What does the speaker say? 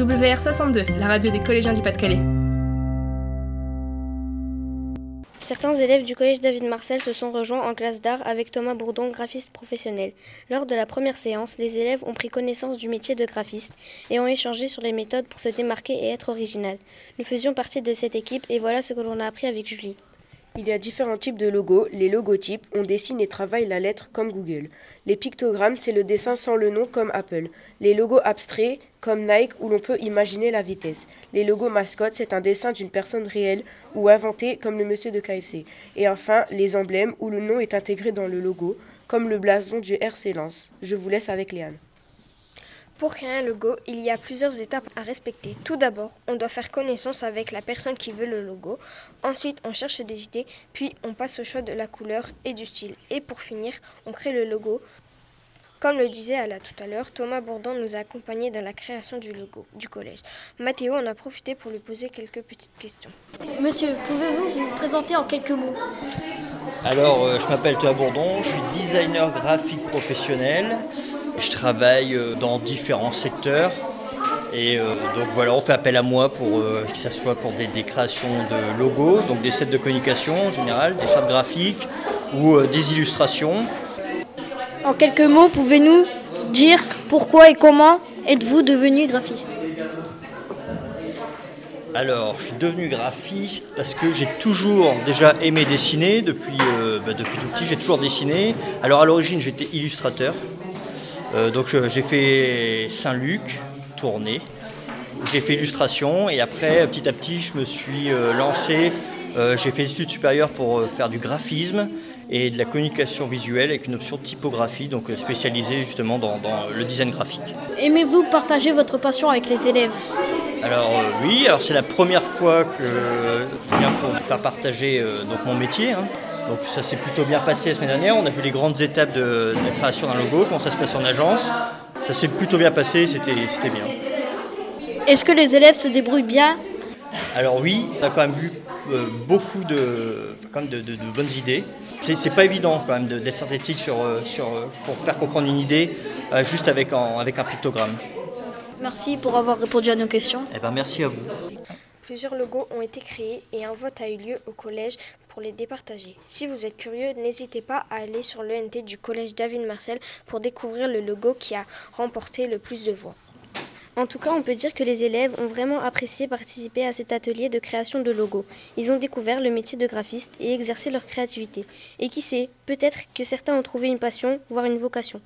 WR62, la radio des collégiens du Pas-de-Calais. Certains élèves du collège David Marcel se sont rejoints en classe d'art avec Thomas Bourdon, graphiste professionnel. Lors de la première séance, les élèves ont pris connaissance du métier de graphiste et ont échangé sur les méthodes pour se démarquer et être original. Nous faisions partie de cette équipe et voilà ce que l'on a appris avec Julie. Il y a différents types de logos. Les logotypes, on dessine et travaille la lettre comme Google. Les pictogrammes, c'est le dessin sans le nom comme Apple. Les logos abstraits, comme Nike, où l'on peut imaginer la vitesse. Les logos mascottes, c'est un dessin d'une personne réelle ou inventée, comme le monsieur de KFC. Et enfin, les emblèmes, où le nom est intégré dans le logo, comme le blason du RC Lens. Je vous laisse avec Léane. Pour créer un logo, il y a plusieurs étapes à respecter. Tout d'abord, on doit faire connaissance avec la personne qui veut le logo. Ensuite, on cherche des idées, puis on passe au choix de la couleur et du style. Et pour finir, on crée le logo. Comme le disait Ala tout à l'heure, Thomas Bourdon nous a accompagnés dans la création du logo du collège. Mathéo en a profité pour lui poser quelques petites questions. Monsieur, pouvez-vous vous présenter en quelques mots? Alors, euh, je m'appelle Thomas Bourdon, je suis designer graphique professionnel. Je travaille euh, dans différents secteurs. Et euh, donc voilà, on fait appel à moi pour euh, que ce soit pour des, créations de logos, donc des sets de communication en général, des chartes graphiques ou des illustrations. En quelques mots, pouvez-nous dire pourquoi et comment êtes-vous devenu graphiste? Alors, je suis devenu graphiste parce que j'ai toujours déjà aimé dessiner depuis, bah, depuis tout petit. J'ai toujours dessiné. Alors, à l'origine, j'étais illustrateur. Euh, donc euh, j'ai fait Saint-Luc, tournée, j'ai fait illustration et après petit à petit je me suis euh, lancé, j'ai fait des études supérieures pour faire du graphisme et de la communication visuelle avec une option typographie, donc spécialisée justement dans, le design graphique. Aimez-vous partager votre passion avec les élèves? Alors oui, alors c'est la première fois que je viens pour faire partager donc mon métier. Hein. Donc ça s'est plutôt bien passé la semaine dernière. On a vu les grandes étapes de, la création d'un logo, comment ça se passe en agence. Ça s'est plutôt bien passé, c'était bien. Est-ce que les élèves se débrouillent bien? Alors oui, on a quand même vu euh, beaucoup de, de, bonnes idées. C'est pas évident quand même d'être synthétique sur, euh, sur, euh, pour faire comprendre une idée juste avec, avec un pictogramme. Merci pour avoir répondu à nos questions. Eh ben, merci à vous. Plusieurs logos ont été créés et un vote a eu lieu au collège pour les départager. Si vous êtes curieux, n'hésitez pas à aller sur l'ENT du collège David Marcel pour découvrir le logo qui a remporté le plus de voix. En tout cas, on peut dire que les élèves ont vraiment apprécié participer à cet atelier de création de logos. Ils ont découvert le métier de graphiste et exercé leur créativité. Et qui sait, peut-être que certains ont trouvé une passion, voire une vocation.